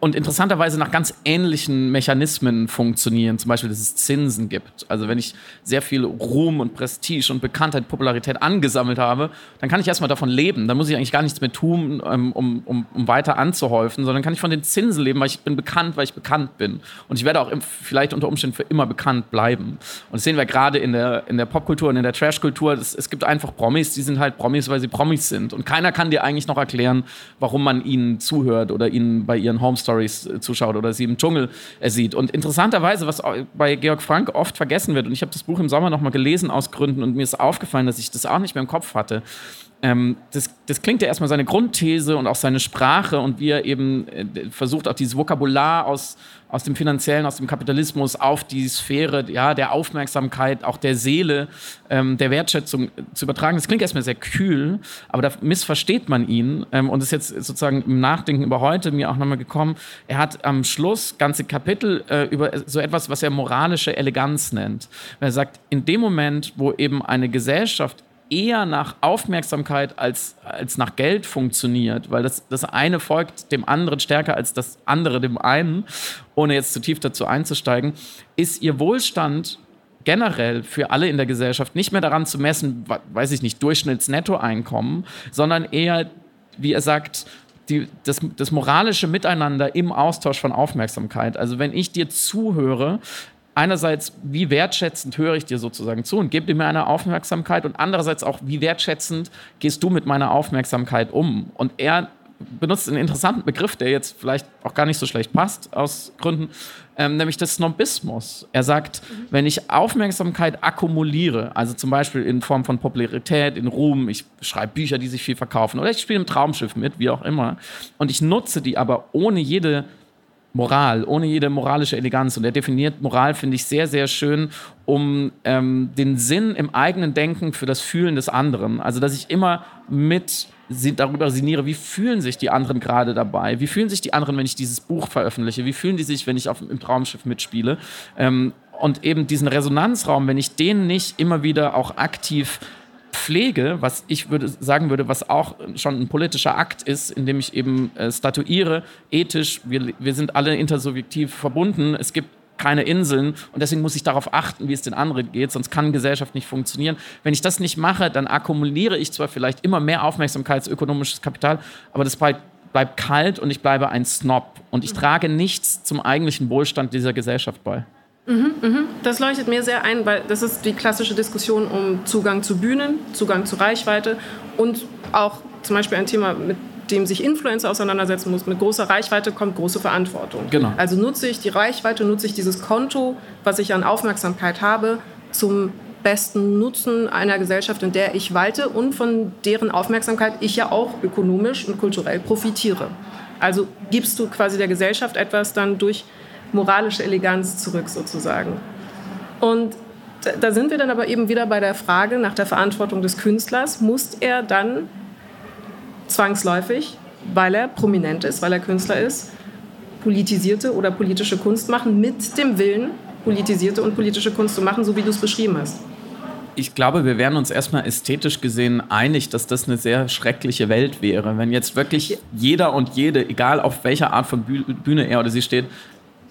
Und interessanterweise nach ganz ähnlichen Mechanismen funktionieren. Zum Beispiel, dass es Zinsen gibt. Also wenn ich sehr viel Ruhm und Prestige und Bekanntheit, Popularität angesammelt habe, dann kann ich erstmal davon leben. Dann muss ich eigentlich gar nichts mehr tun, ähm, um, um, um weiter anzuhäufen, sondern kann ich von den Zinsen leben, weil ich bin bekannt, weil ich bekannt bin. Und ich werde auch vielleicht unter Umständen für immer bekannt bleiben. Und das sehen wir gerade in der, in der Popkultur und in der Trashkultur. Es gibt einfach Promis, die sind halt Promis, weil sie Promis sind. Und keiner kann dir eigentlich noch erklären, warum man ihnen zuhört oder ihnen bei ihren Homestories Stories äh, zuschaut oder sie im Dschungel äh, sieht. Und interessanterweise, was bei Georg Frank oft vergessen wird, und ich habe das Buch im Sommer nochmal gelesen aus Gründen und mir ist aufgefallen, dass ich das auch nicht mehr im Kopf hatte. Ähm, das, das, klingt ja erstmal seine Grundthese und auch seine Sprache und wie er eben äh, versucht, auch dieses Vokabular aus, aus dem Finanziellen, aus dem Kapitalismus auf die Sphäre ja, der Aufmerksamkeit, auch der Seele, ähm, der Wertschätzung zu übertragen. Das klingt erstmal sehr kühl, aber da missversteht man ihn ähm, und ist jetzt sozusagen im Nachdenken über heute mir auch nochmal gekommen. Er hat am Schluss ganze Kapitel äh, über so etwas, was er moralische Eleganz nennt. Er sagt, in dem Moment, wo eben eine Gesellschaft eher nach Aufmerksamkeit als, als nach Geld funktioniert, weil das, das eine folgt dem anderen stärker als das andere dem einen, ohne jetzt zu tief dazu einzusteigen, ist ihr Wohlstand generell für alle in der Gesellschaft nicht mehr daran zu messen, weiß ich nicht, Durchschnittsnettoeinkommen, sondern eher, wie er sagt, die, das, das moralische Miteinander im Austausch von Aufmerksamkeit. Also wenn ich dir zuhöre, einerseits, wie wertschätzend höre ich dir sozusagen zu und gebe dir mir eine Aufmerksamkeit und andererseits auch, wie wertschätzend gehst du mit meiner Aufmerksamkeit um. Und er benutzt einen interessanten Begriff, der jetzt vielleicht auch gar nicht so schlecht passt aus Gründen, ähm, nämlich des Snobismus. Er sagt, mhm. wenn ich Aufmerksamkeit akkumuliere, also zum Beispiel in Form von Popularität, in Ruhm, ich schreibe Bücher, die sich viel verkaufen oder ich spiele im Traumschiff mit, wie auch immer, und ich nutze die aber ohne jede Moral, ohne jede moralische Eleganz. Und er definiert Moral, finde ich, sehr, sehr schön, um ähm, den Sinn im eigenen Denken für das Fühlen des anderen. Also, dass ich immer mit darüber sinniere, wie fühlen sich die anderen gerade dabei? Wie fühlen sich die anderen, wenn ich dieses Buch veröffentliche? Wie fühlen die sich, wenn ich auf, im Traumschiff mitspiele? Ähm, und eben diesen Resonanzraum, wenn ich den nicht immer wieder auch aktiv pflege, was ich würde sagen würde, was auch schon ein politischer Akt ist, indem ich eben äh, statuiere, ethisch, wir, wir sind alle intersubjektiv verbunden, es gibt keine Inseln und deswegen muss ich darauf achten, wie es den anderen geht, sonst kann Gesellschaft nicht funktionieren. Wenn ich das nicht mache, dann akkumuliere ich zwar vielleicht immer mehr Aufmerksamkeitsökonomisches Kapital, aber das bleibt, bleibt kalt und ich bleibe ein Snob und ich trage nichts zum eigentlichen Wohlstand dieser Gesellschaft bei. Mhm, mhm. Das leuchtet mir sehr ein, weil das ist die klassische Diskussion um Zugang zu Bühnen, Zugang zu Reichweite und auch zum Beispiel ein Thema, mit dem sich Influencer auseinandersetzen muss. Mit großer Reichweite kommt große Verantwortung. Genau. Also nutze ich die Reichweite, nutze ich dieses Konto, was ich an Aufmerksamkeit habe, zum besten Nutzen einer Gesellschaft, in der ich walte und von deren Aufmerksamkeit ich ja auch ökonomisch und kulturell profitiere. Also gibst du quasi der Gesellschaft etwas dann durch moralische Eleganz zurück sozusagen. Und da sind wir dann aber eben wieder bei der Frage nach der Verantwortung des Künstlers. Muss er dann zwangsläufig, weil er prominent ist, weil er Künstler ist, politisierte oder politische Kunst machen mit dem Willen, politisierte und politische Kunst zu machen, so wie du es beschrieben hast? ich glaube, wir wären uns erstmal ästhetisch gesehen einig, dass das eine sehr schreckliche Welt wäre. Wenn jetzt wirklich jeder und jede, egal auf welcher Art von Bühne er oder sie steht,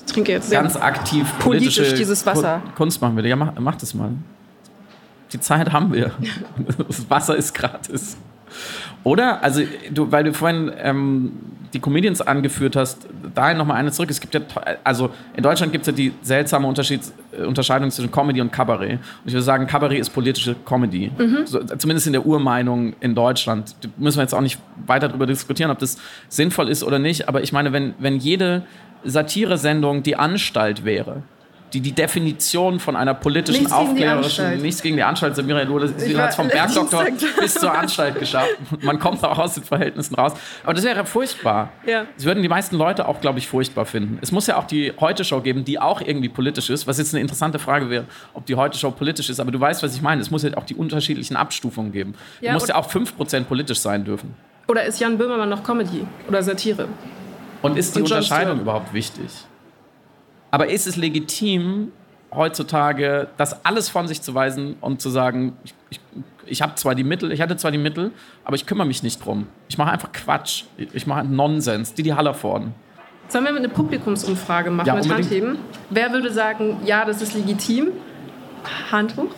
trinke jetzt ganz aktiv politisch dieses Wasser. Kunst machen würde. Ja, mach, mach das mal. Die Zeit haben wir. Das Wasser ist gratis. Oder? Also, du, weil du vorhin ähm, die Comedians angeführt hast, dahin nochmal eine zurück. Es gibt ja, also in Deutschland gibt es ja die seltsame Unterschied, Unterscheidung zwischen Comedy und Kabarett. Und ich würde sagen, Kabarett ist politische Comedy. Mhm. So, zumindest in der Urmeinung in Deutschland. Da müssen wir jetzt auch nicht weiter darüber diskutieren, ob das sinnvoll ist oder nicht. Aber ich meine, wenn, wenn jede Satiresendung die Anstalt wäre, die die Definition von einer politischen, nichts aufklärerischen, nichts gegen die Anstalt, Samira Lula, sie hat es vom Bergdoktor bis zur Anstalt geschafft. Man kommt auch aus den Verhältnissen raus. Aber das wäre furchtbar. Ja. Das würden die meisten Leute auch, glaube ich, furchtbar finden. Es muss ja auch die Heute-Show geben, die auch irgendwie politisch ist, was jetzt eine interessante Frage wäre, ob die Heute-Show politisch ist. Aber du weißt, was ich meine. Es muss ja auch die unterschiedlichen Abstufungen geben. Ja, du musst ja auch 5% politisch sein dürfen. Oder ist Jan Böhmermann noch Comedy oder Satire? Und ist die Und Unterscheidung überhaupt wichtig? Aber ist es legitim, heutzutage das alles von sich zu weisen und zu sagen, ich, ich, ich habe zwar die Mittel, ich hatte zwar die Mittel, aber ich kümmere mich nicht drum. Ich mache einfach Quatsch. Ich mache Nonsens. Die, die Hallervorden. Sollen wir eine Publikumsumfrage machen ja, mit Handheben? Wer würde sagen, ja, das ist legitim? Hand hoch.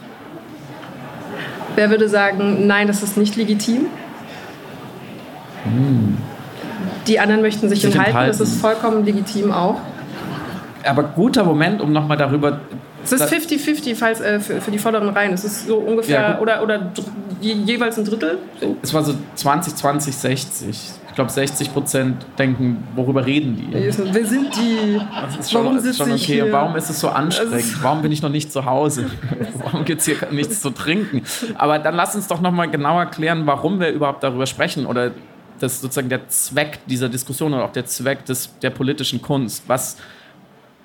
Wer würde sagen, nein, das ist nicht legitim? Hm. Die anderen möchten sich, sich enthalten. enthalten. Das ist vollkommen legitim auch aber guter Moment, um nochmal darüber. Es ist 50-50 falls äh, für, für, die vorderen Reihen. Es ist so ungefähr ja, oder, oder jeweils ein Drittel. So. Es war so 20, 20, 60. Ich glaube, 60 Prozent denken, worüber reden die? Wer sind die? Das ist schon, warum sitze okay. Hier? Warum ist es so anstrengend? Warum bin ich noch nicht zu Hause? warum gibt es hier nichts zu trinken? Aber dann lass uns doch nochmal genauer klären, warum wir überhaupt darüber sprechen oder das sozusagen der Zweck dieser Diskussion oder auch der Zweck des, der politischen Kunst. Was,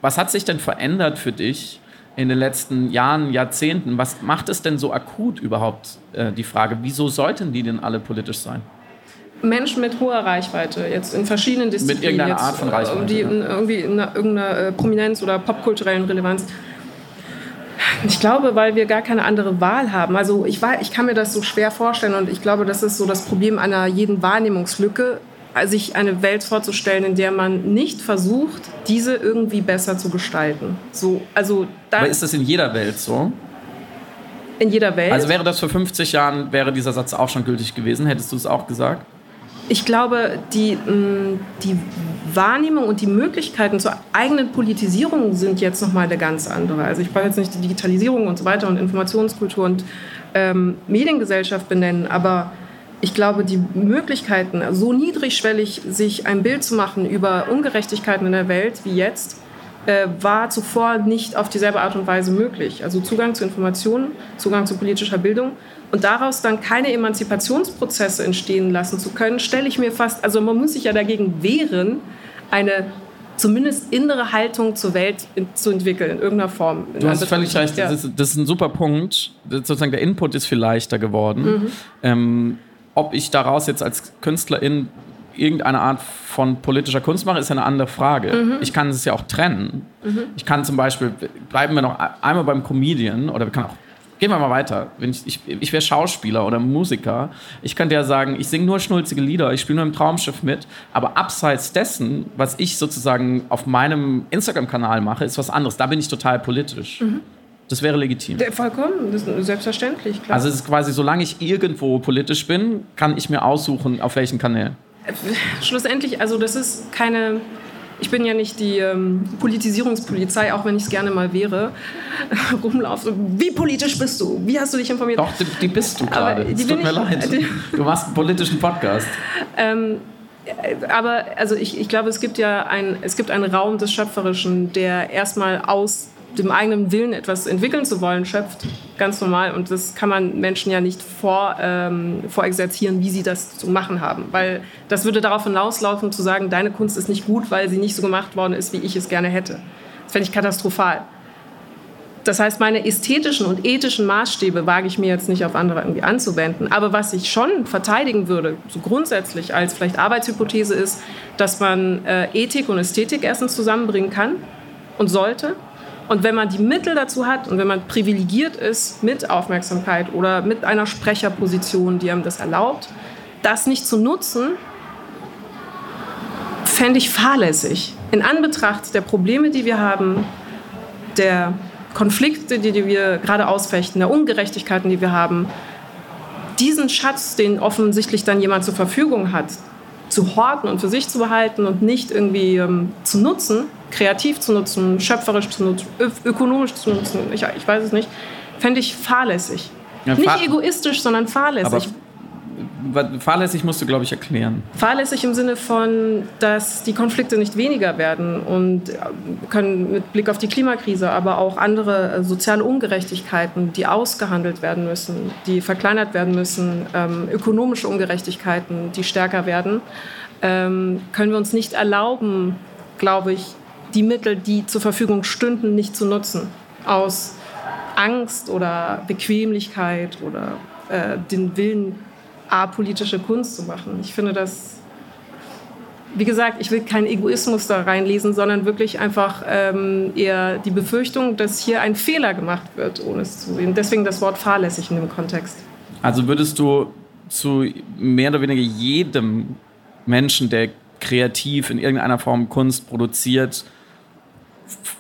was hat sich denn verändert für dich in den letzten Jahren, Jahrzehnten? Was macht es denn so akut überhaupt, äh, die Frage, wieso sollten die denn alle politisch sein? Menschen mit hoher Reichweite, jetzt in verschiedenen Disziplinen. Mit irgendeiner Art von Reichweite. Die in, irgendwie in einer, irgendeiner äh, Prominenz oder popkulturellen Relevanz. Ich glaube, weil wir gar keine andere Wahl haben. Also ich, war, ich kann mir das so schwer vorstellen und ich glaube, das ist so das Problem einer jeden Wahrnehmungslücke sich eine Welt vorzustellen, in der man nicht versucht, diese irgendwie besser zu gestalten. So, also Aber ist das in jeder Welt so? In jeder Welt. Also wäre das vor 50 Jahren, wäre dieser Satz auch schon gültig gewesen? Hättest du es auch gesagt? Ich glaube, die, mm, die Wahrnehmung und die Möglichkeiten zur eigenen Politisierung sind jetzt nochmal eine ganz andere. Also ich brauche jetzt nicht die Digitalisierung und so weiter und Informationskultur und ähm, Mediengesellschaft benennen, aber ich glaube, die Möglichkeiten, so niedrigschwellig sich ein Bild zu machen über Ungerechtigkeiten in der Welt wie jetzt, äh, war zuvor nicht auf dieselbe Art und Weise möglich. Also Zugang zu Informationen, Zugang zu politischer Bildung und daraus dann keine Emanzipationsprozesse entstehen lassen zu können, stelle ich mir fast, also man muss sich ja dagegen wehren, eine zumindest innere Haltung zur Welt in, zu entwickeln, in irgendeiner Form. Du hast völlig recht, ja. das, ist, das, ist, ein super Punkt. sozusagen der Input ist viel leichter geworden. Mhm. Ähm, ob ich daraus jetzt als Künstlerin irgendeine Art von politischer Kunst mache, ist eine andere Frage. Mhm. Ich kann es ja auch trennen. Mhm. Ich kann zum Beispiel, bleiben wir noch einmal beim Comedian oder wir können auch Gehen wir mal weiter. Wenn ich ich, ich wäre Schauspieler oder Musiker. Ich könnte ja sagen, ich singe nur schnulzige Lieder, ich spiele nur im Traumschiff mit. Aber abseits dessen, was ich sozusagen auf meinem Instagram-Kanal mache, ist was anderes. Da bin ich total politisch. Mhm. Das wäre legitim. Vollkommen, das ist selbstverständlich. Klar. Also es ist quasi, solange ich irgendwo politisch bin, kann ich mir aussuchen, auf welchen Kanal. Schlussendlich, also das ist keine ich bin ja nicht die ähm, Politisierungspolizei, auch wenn ich es gerne mal wäre, rumlaufe. Wie politisch bist du? Wie hast du dich informiert? Doch, die, die bist du gerade. Tut mir ich, leid. Du machst einen politischen Podcast. Ähm, aber also ich, ich glaube, es gibt ja ein, es gibt einen Raum des Schöpferischen, der erstmal aus dem eigenen Willen etwas entwickeln zu wollen schöpft, ganz normal. Und das kann man Menschen ja nicht vor, ähm, vorexerzieren, wie sie das zu machen haben. Weil das würde darauf hinauslaufen, zu sagen, deine Kunst ist nicht gut, weil sie nicht so gemacht worden ist, wie ich es gerne hätte. Das fände ich katastrophal. Das heißt, meine ästhetischen und ethischen Maßstäbe wage ich mir jetzt nicht auf andere irgendwie anzuwenden. Aber was ich schon verteidigen würde, so grundsätzlich als vielleicht Arbeitshypothese ist, dass man äh, Ethik und Ästhetik erstens zusammenbringen kann und sollte und wenn man die Mittel dazu hat und wenn man privilegiert ist mit Aufmerksamkeit oder mit einer Sprecherposition, die einem das erlaubt, das nicht zu nutzen, fände ich fahrlässig. In Anbetracht der Probleme, die wir haben, der Konflikte, die wir gerade ausfechten, der Ungerechtigkeiten, die wir haben, diesen Schatz, den offensichtlich dann jemand zur Verfügung hat, zu horten und für sich zu behalten und nicht irgendwie ähm, zu nutzen, kreativ zu nutzen, schöpferisch zu nutzen, ökonomisch zu nutzen, ich, ich weiß es nicht, fände ich fahrlässig. Ja, nicht egoistisch, sondern fahrlässig. Aber fahrlässig musst du, glaube ich, erklären. Fahrlässig im Sinne von, dass die Konflikte nicht weniger werden und äh, können mit Blick auf die Klimakrise, aber auch andere äh, soziale Ungerechtigkeiten, die ausgehandelt werden müssen, die verkleinert werden müssen, ähm, ökonomische Ungerechtigkeiten, die stärker werden, ähm, können wir uns nicht erlauben, glaube ich, die Mittel, die zur Verfügung stünden, nicht zu nutzen. Aus Angst oder Bequemlichkeit oder äh, den Willen, apolitische Kunst zu machen. Ich finde das, wie gesagt, ich will keinen Egoismus da reinlesen, sondern wirklich einfach ähm, eher die Befürchtung, dass hier ein Fehler gemacht wird, ohne es zu sehen. Deswegen das Wort fahrlässig in dem Kontext. Also würdest du zu mehr oder weniger jedem Menschen, der kreativ in irgendeiner Form Kunst produziert,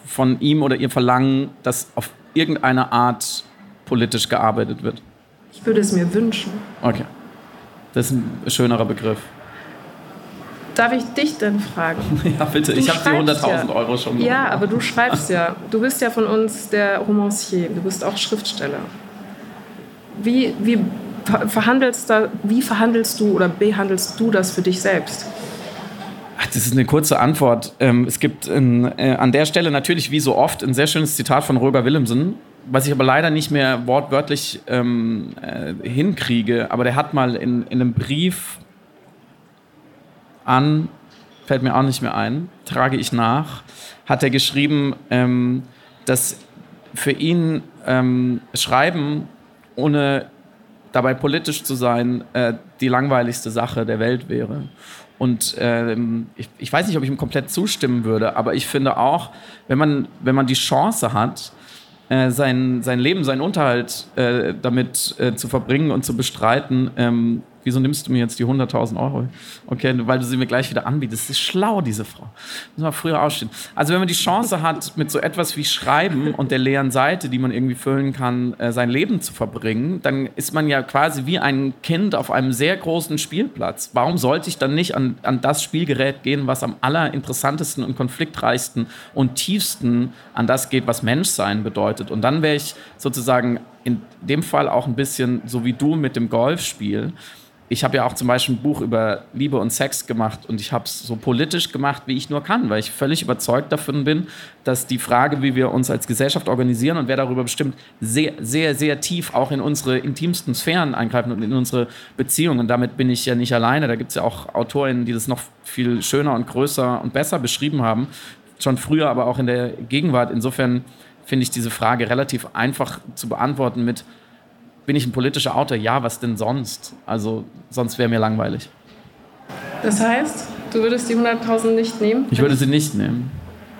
von ihm oder ihr verlangen, dass auf irgendeine Art politisch gearbeitet wird? Ich würde es mir wünschen. Okay. Das ist ein schönerer Begriff. Darf ich dich denn fragen? Ja, bitte. Du ich habe die 100.000 ja. Euro schon. Ja, aber du schreibst ja. Du bist ja von uns der Romancier. Du bist auch Schriftsteller. Wie, wie, verhandelst da, wie verhandelst du oder behandelst du das für dich selbst? Das ist eine kurze Antwort. Ähm, es gibt in, äh, an der Stelle natürlich wie so oft ein sehr schönes Zitat von Roger Willemsen, was ich aber leider nicht mehr wortwörtlich ähm, äh, hinkriege. Aber der hat mal in, in, einem Brief an, fällt mir auch nicht mehr ein, trage ich nach, hat er geschrieben, ähm, dass für ihn ähm, Schreiben ohne dabei politisch zu sein äh, die langweiligste Sache der Welt wäre. Und ähm, ich, ich, weiß nicht, ob ich ihm komplett zustimmen würde, aber ich finde auch, wenn man, wenn man die Chance hat, äh, sein, sein Leben, seinen Unterhalt äh, damit äh, zu verbringen und zu bestreiten, ähm, wieso nimmst du mir jetzt die 100.000 Euro? Okay, weil du sie mir gleich wieder anbietest. Das ist schlau, diese Frau. Muss man früher ausstehen. Also wenn man die Chance hat, mit so etwas wie Schreiben und der leeren Seite, die man irgendwie füllen kann, äh, sein Leben zu verbringen, dann ist man ja quasi wie ein Kind auf einem sehr großen Spielplatz. Warum sollte ich dann nicht an, an das Spielgerät gehen, was am allerinteressantesten und konfliktreichsten und tiefsten an das geht, was Menschsein bedeutet? Und dann wäre ich sozusagen in dem Fall auch ein bisschen so wie du mit dem Golfspiel ich habe ja auch zum Beispiel ein Buch über Liebe und Sex gemacht und ich habe es so politisch gemacht, wie ich nur kann, weil ich völlig überzeugt davon bin, dass die Frage, wie wir uns als Gesellschaft organisieren und wer darüber bestimmt, sehr, sehr, sehr tief auch in unsere intimsten Sphären eingreifen und in unsere Beziehungen. Und damit bin ich ja nicht alleine. Da gibt es ja auch Autorinnen, die das noch viel schöner und größer und besser beschrieben haben. Schon früher, aber auch in der Gegenwart. Insofern finde ich diese Frage relativ einfach zu beantworten mit, bin ich ein politischer Autor? Ja, was denn sonst? Also sonst wäre mir langweilig. Das heißt, du würdest die 100.000 nicht nehmen? Ich würde sie nicht nehmen.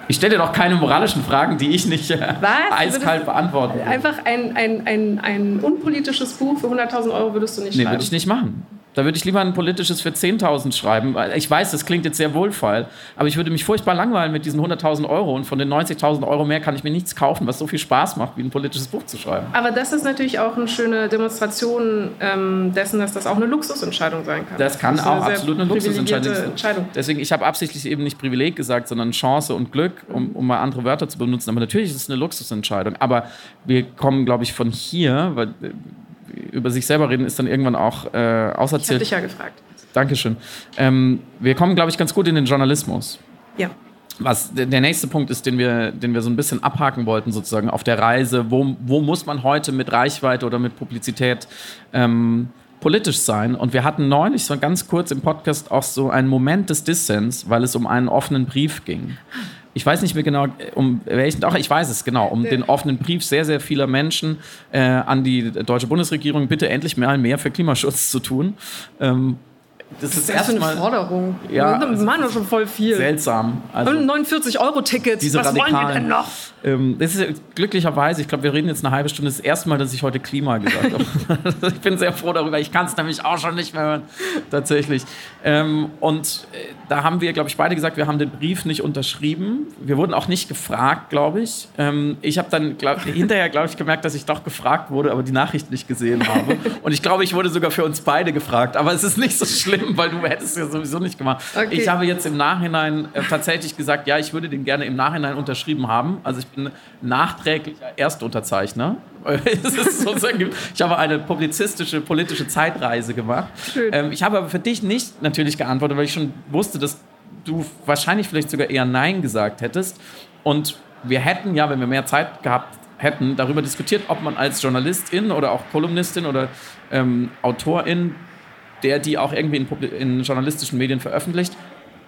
Ich stelle dir doch keine moralischen Fragen, die ich nicht äh, eiskalt beantworten würde. Einfach ein, ein, ein, ein unpolitisches Buch für 100.000 Euro würdest du nicht nee, schreiben? Nee, würde ich nicht machen. Da würde ich lieber ein politisches für 10.000 schreiben. Ich weiß, das klingt jetzt sehr wohlfeil, aber ich würde mich furchtbar langweilen mit diesen 100.000 Euro und von den 90.000 Euro mehr kann ich mir nichts kaufen, was so viel Spaß macht, wie ein politisches Buch zu schreiben. Aber das ist natürlich auch eine schöne Demonstration ähm, dessen, dass das auch eine Luxusentscheidung sein kann. Das kann das auch eine absolut eine Luxusentscheidung sein. Deswegen, ich habe absichtlich eben nicht Privileg gesagt, sondern Chance und Glück, um, um mal andere Wörter zu benutzen. Aber natürlich ist es eine Luxusentscheidung. Aber wir kommen, glaube ich, von hier, weil über sich selber reden ist dann irgendwann auch äh, auserzählt. Ich habe dich ja gefragt. Dankeschön. Ähm, wir kommen, glaube ich, ganz gut in den Journalismus. Ja. Was der nächste Punkt ist, den wir, den wir so ein bisschen abhaken wollten, sozusagen auf der Reise. Wo, wo muss man heute mit Reichweite oder mit Publizität ähm, politisch sein? Und wir hatten neulich so ganz kurz im Podcast auch so einen Moment des Dissens, weil es um einen offenen Brief ging ich weiß nicht mehr genau, um welchen, doch, ich weiß es genau, um den offenen Brief sehr, sehr vieler Menschen äh, an die deutsche Bundesregierung, bitte endlich mehr, mehr für Klimaschutz zu tun. Ähm, das ist erstmal eine Forderung. Ja, wir machen doch schon voll viel. Seltsam. Also, 49 Euro Ticket. Was Radikalen, wollen wir denn noch? Ähm, das ist glücklicherweise, ich glaube, wir reden jetzt eine halbe Stunde, das erste Mal, dass ich heute Klima gesagt habe. ich bin sehr froh darüber. Ich kann es nämlich auch schon nicht mehr hören, tatsächlich. Ähm, und äh, da haben wir, glaube ich, beide gesagt, wir haben den Brief nicht unterschrieben. Wir wurden auch nicht gefragt, glaube ich. Ähm, ich habe dann glaub, hinterher, glaube ich, gemerkt, dass ich doch gefragt wurde, aber die Nachricht nicht gesehen habe. Und ich glaube, ich wurde sogar für uns beide gefragt. Aber es ist nicht so schlimm, weil du hättest es ja sowieso nicht gemacht. Okay. Ich habe jetzt im Nachhinein äh, tatsächlich gesagt, ja, ich würde den gerne im Nachhinein unterschrieben haben. Also ich bin nachträglicher Erstunterzeichner. ich habe eine publizistische, politische Zeitreise gemacht. Ähm, ich habe aber für dich nicht natürlich geantwortet, weil ich schon wusste, dass du wahrscheinlich vielleicht sogar eher Nein gesagt hättest. Und wir hätten ja, wenn wir mehr Zeit gehabt hätten, darüber diskutiert, ob man als Journalistin oder auch Kolumnistin oder ähm, Autorin, der die auch irgendwie in, in journalistischen Medien veröffentlicht,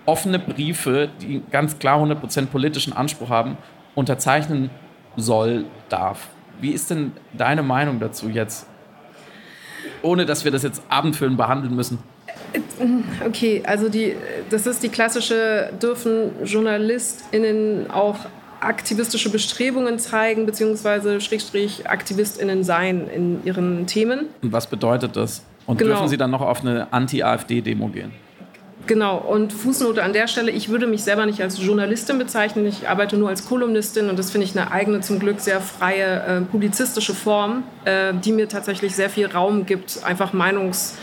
offene Briefe, die ganz klar 100% politischen Anspruch haben, unterzeichnen soll, darf. Wie ist denn deine Meinung dazu jetzt? Ohne dass wir das jetzt abendfüllend behandeln müssen. Okay, also die, das ist die klassische, dürfen JournalistInnen auch aktivistische Bestrebungen zeigen, beziehungsweise Schrägstrich AktivistInnen sein in ihren Themen. Und was bedeutet das? Und genau. dürfen sie dann noch auf eine Anti-AfD-Demo gehen? Genau, und Fußnote an der Stelle, ich würde mich selber nicht als Journalistin bezeichnen, ich arbeite nur als Kolumnistin und das finde ich eine eigene, zum Glück sehr freie äh, publizistische Form, äh, die mir tatsächlich sehr viel Raum gibt, einfach meinungsschwer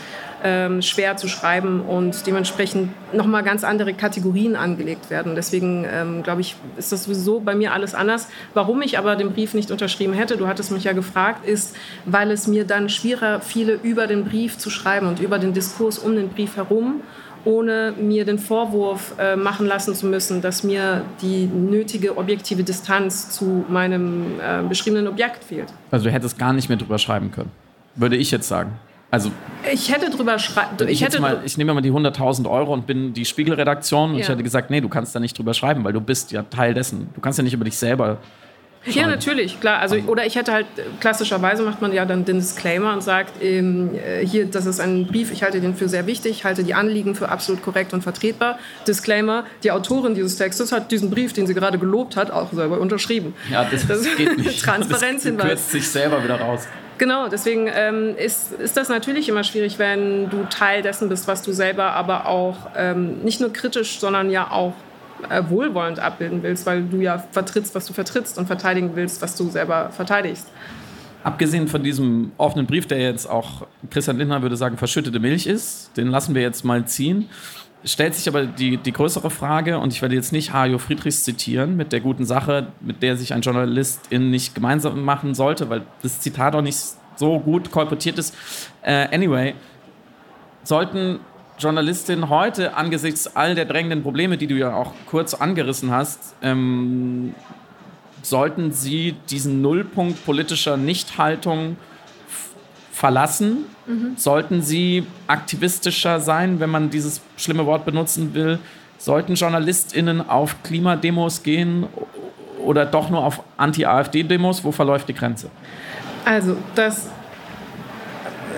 ähm, zu schreiben und dementsprechend nochmal ganz andere Kategorien angelegt werden. Deswegen ähm, glaube ich, ist das sowieso bei mir alles anders. Warum ich aber den Brief nicht unterschrieben hätte, du hattest mich ja gefragt, ist, weil es mir dann schwieriger fiele, über den Brief zu schreiben und über den Diskurs um den Brief herum ohne mir den Vorwurf äh, machen lassen zu müssen, dass mir die nötige objektive Distanz zu meinem äh, beschriebenen Objekt fehlt. Also du hättest gar nicht mehr drüber schreiben können, würde ich jetzt sagen. Also ich hätte drüber schreiben. Ich, ich, ich nehme mal die 100.000 Euro und bin die Spiegelredaktion und ja. ich hätte gesagt, nee, du kannst da nicht drüber schreiben, weil du bist ja Teil dessen. Du kannst ja nicht über dich selber ja, natürlich, klar. Also, oder ich hätte halt, klassischerweise macht man ja dann den Disclaimer und sagt, ähm, äh, hier, das ist ein Brief, ich halte den für sehr wichtig, halte die Anliegen für absolut korrekt und vertretbar. Disclaimer, die Autorin dieses Textes hat diesen Brief, den sie gerade gelobt hat, auch selber unterschrieben. Ja, das, das geht nicht. Transparenzhinweis. Das kürzt sich selber wieder raus. Genau, deswegen ähm, ist, ist das natürlich immer schwierig, wenn du Teil dessen bist, was du selber aber auch ähm, nicht nur kritisch, sondern ja auch äh, wohlwollend abbilden willst, weil du ja vertrittst, was du vertrittst und verteidigen willst, was du selber verteidigst. Abgesehen von diesem offenen Brief, der jetzt auch Christian Lindner würde sagen, verschüttete Milch ist, den lassen wir jetzt mal ziehen, stellt sich aber die, die größere Frage, und ich werde jetzt nicht Hajo Friedrichs zitieren, mit der guten Sache, mit der sich ein Journalistin nicht gemeinsam machen sollte, weil das Zitat auch nicht so gut kolportiert ist. Uh, anyway, sollten Journalistinnen heute angesichts all der drängenden Probleme, die du ja auch kurz angerissen hast, ähm, sollten sie diesen Nullpunkt politischer Nichthaltung verlassen? Mhm. Sollten sie aktivistischer sein, wenn man dieses schlimme Wort benutzen will? Sollten JournalistInnen auf Klimademos gehen oder doch nur auf Anti-AfD-Demos? Wo verläuft die Grenze? Also, das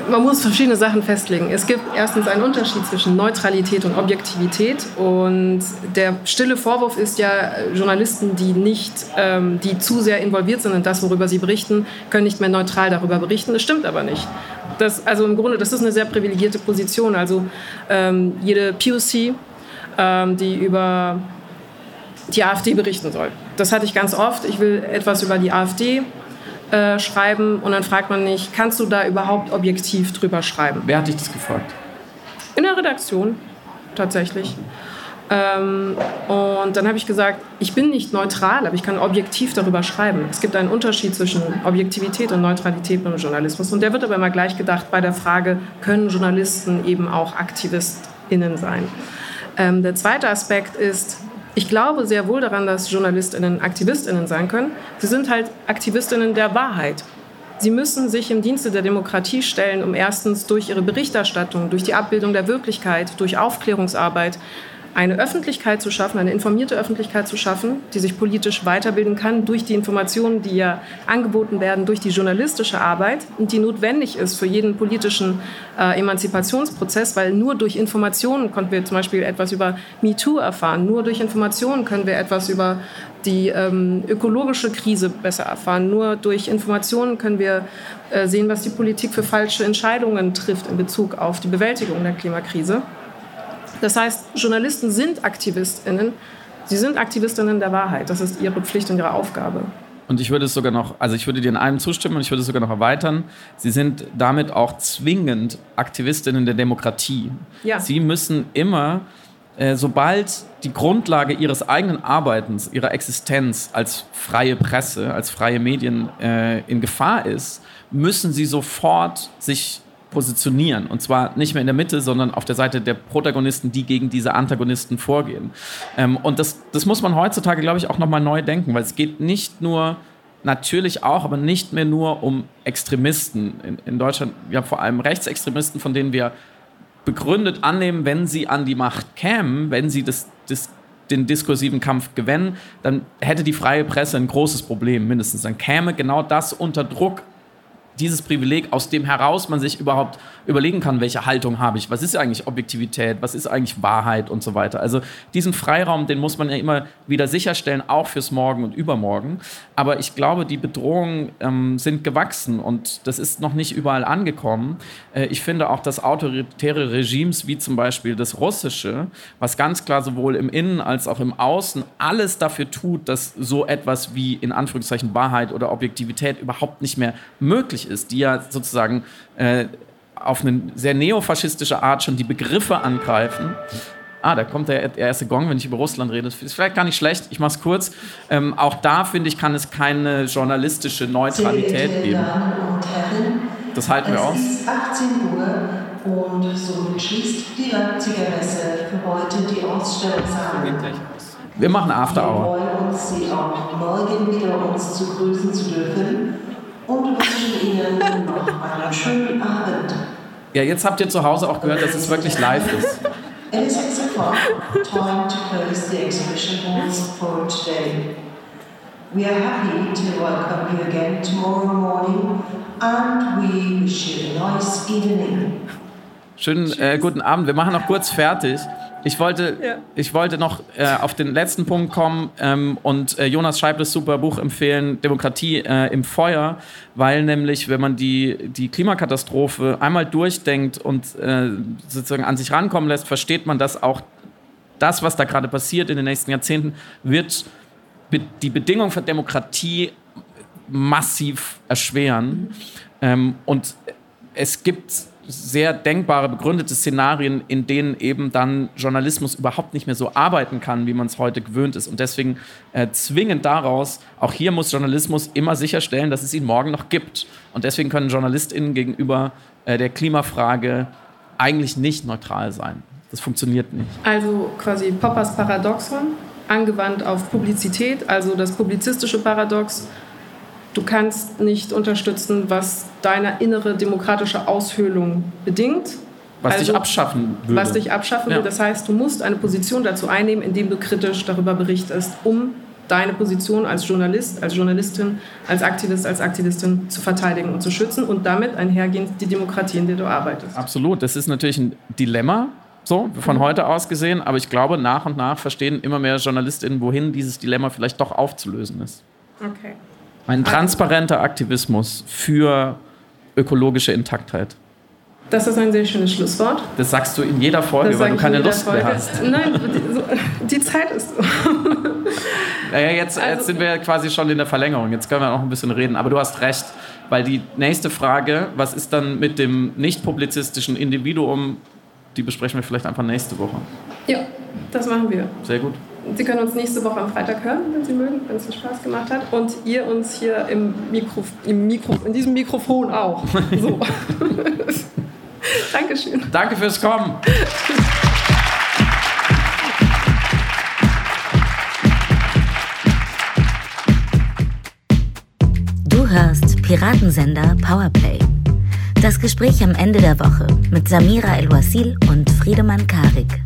man muss verschiedene Sachen festlegen. Es gibt erstens einen Unterschied zwischen Neutralität und Objektivität. Und der stille Vorwurf ist ja, Journalisten, die nicht, ähm, die zu sehr involviert sind in das, worüber sie berichten, können nicht mehr neutral darüber berichten. Das stimmt aber nicht. Das, also im Grunde, das ist eine sehr privilegierte Position. Also ähm, jede POC, ähm, die über die AfD berichten soll. Das hatte ich ganz oft. Ich will etwas über die AfD äh, schreiben und dann fragt man nicht, kannst du da überhaupt objektiv drüber schreiben? Wer hat dich das gefragt? In der Redaktion tatsächlich. Ähm, und dann habe ich gesagt, ich bin nicht neutral, aber ich kann objektiv darüber schreiben. Es gibt einen Unterschied zwischen Objektivität und Neutralität beim Journalismus. Und der wird aber immer gleich gedacht bei der Frage, können Journalisten eben auch AktivistInnen sein? Ähm, der zweite Aspekt ist, ich glaube sehr wohl daran, dass JournalistInnen AktivistInnen sein können. Sie sind halt AktivistInnen der Wahrheit. Sie müssen sich im Dienste der Demokratie stellen, um erstens durch ihre Berichterstattung, durch die Abbildung der Wirklichkeit, durch Aufklärungsarbeit eine Öffentlichkeit zu schaffen, eine informierte Öffentlichkeit zu schaffen, die sich politisch weiterbilden kann durch die Informationen, die ja angeboten werden, durch die journalistische Arbeit und die notwendig ist für jeden politischen äh, Emanzipationsprozess, weil nur durch Informationen konnten wir zum Beispiel etwas über MeToo erfahren, nur durch Informationen können wir etwas über die ähm, ökologische Krise besser erfahren. Nur durch Informationen können wir äh, sehen, was die Politik für falsche Entscheidungen trifft in Bezug auf die Bewältigung der Klimakrise. Das heißt, Journalisten sind AktivistInnen. Sie sind AktivistInnen der Wahrheit. Das ist ihre Pflicht und ihre Aufgabe. Und ich würde es sogar noch, also ich würde dir in einem zustimmen und ich würde es sogar noch erweitern. Sie sind damit auch zwingend Aktivistinnen der Demokratie. Ja. Sie müssen immer, äh, sobald die Grundlage ihres eigenen Arbeitens, ihrer Existenz als freie Presse, als freie Medien äh, in Gefahr ist, müssen sie sofort sich positionieren. Und zwar nicht mehr in der Mitte, sondern auf der Seite der Protagonisten, die gegen diese Antagonisten vorgehen. Ähm, und das, das muss man heutzutage, glaube ich, auch nochmal neu denken, weil es geht nicht nur natürlich auch, aber nicht mehr nur um Extremisten. In, in Deutschland ja vor allem Rechtsextremisten, von denen wir begründet annehmen, wenn sie an die Macht kämen, wenn sie das, das, den diskursiven Kampf gewinnen, dann hätte die freie Presse ein großes Problem mindestens. Dann käme genau das unter Druck dieses Privileg, aus dem heraus man sich überhaupt überlegen kann, welche Haltung habe ich, was ist eigentlich Objektivität, was ist eigentlich Wahrheit und so weiter. Also diesen Freiraum, den muss man ja immer wieder sicherstellen, auch fürs Morgen und Übermorgen. Aber ich glaube, die Bedrohungen ähm, sind gewachsen und das ist noch nicht überall angekommen. Äh, ich finde auch, dass autoritäre Regimes wie zum Beispiel das russische, was ganz klar sowohl im Innen als auch im Außen alles dafür tut, dass so etwas wie in Anführungszeichen Wahrheit oder Objektivität überhaupt nicht mehr möglich ist, die ja sozusagen äh, auf eine sehr neofaschistische Art schon die Begriffe angreifen. Ah, da kommt der erste Gong, wenn ich über Russland rede. Das ist vielleicht gar nicht schlecht, ich mache es kurz. Ähm, auch da, finde ich, kann es keine journalistische Neutralität geben. Das halten wir aus. Es ist 18 Uhr und somit schließt die Leipziger Messe für heute die Ausstellungshalle. Wir machen After Hour. Wir freuen uns, Sie auch morgen wieder uns zu grüßen zu dürfen und wünschen Ihnen noch einen schönen Abend. Ja, jetzt habt ihr zu Hause auch gehört, dass es wirklich live ist. It is 6 o'clock, time to close the exhibition halls for today. We are happy to welcome you again tomorrow morning and we wish you a nice evening. Schönen äh, guten Abend. Wir machen noch kurz fertig. Ich wollte, ja. ich wollte noch äh, auf den letzten Punkt kommen ähm, und äh, Jonas Scheibles super Buch empfehlen, Demokratie äh, im Feuer, weil nämlich, wenn man die, die Klimakatastrophe einmal durchdenkt und äh, sozusagen an sich rankommen lässt, versteht man, dass auch das, was da gerade passiert in den nächsten Jahrzehnten, wird die Bedingungen für Demokratie massiv erschweren. Mhm. Ähm, und es gibt sehr denkbare, begründete Szenarien, in denen eben dann Journalismus überhaupt nicht mehr so arbeiten kann, wie man es heute gewöhnt ist. Und deswegen äh, zwingend daraus, auch hier muss Journalismus immer sicherstellen, dass es ihn morgen noch gibt. Und deswegen können JournalistInnen gegenüber äh, der Klimafrage eigentlich nicht neutral sein. Das funktioniert nicht. Also quasi Poppers Paradoxon angewandt auf Publizität, also das publizistische Paradox. Du kannst nicht unterstützen, was deine innere demokratische Aushöhlung bedingt. Was also, dich abschaffen würde. Was dich abschaffen Ja. würde. Das heißt, du musst eine Position dazu einnehmen, indem du kritisch darüber berichtest, um deine Position als Journalist, als Journalistin, als Aktivist, als Aktivistin zu verteidigen und zu schützen und damit einhergehend die Demokratie, in der du arbeitest. Absolut. Das ist natürlich ein Dilemma, so von heute aus gesehen. Aber ich glaube, nach und nach verstehen immer mehr JournalistInnen, wohin dieses Dilemma vielleicht doch aufzulösen ist. Okay. Ein transparenter Aktivismus für ökologische Intaktheit. Das ist ein sehr schönes Schlusswort. Das sagst du in jeder Folge, Das weil du keine Lust mehr Folge. hast. Nein, die, die Zeit ist so. Naja, jetzt, Also- jetzt sind wir quasi schon in der Verlängerung. Jetzt können wir noch ein bisschen reden. Aber du hast recht, weil die nächste Frage, was ist dann mit dem nicht publizistischen Individuum, die besprechen wir vielleicht einfach nächste Woche. Ja, das machen wir. Sehr gut. Sie können uns nächste Woche am Freitag hören, wenn Sie mögen, wenn es Ihnen Spaß gemacht hat. Und ihr uns hier im Mikro, im Mikro, in diesem Mikrofon auch. So. Dankeschön. Danke fürs Kommen. Du hörst Piratensender Powerplay. Das Gespräch am Ende der Woche mit Samira El-Wasil und Friedemann Karik.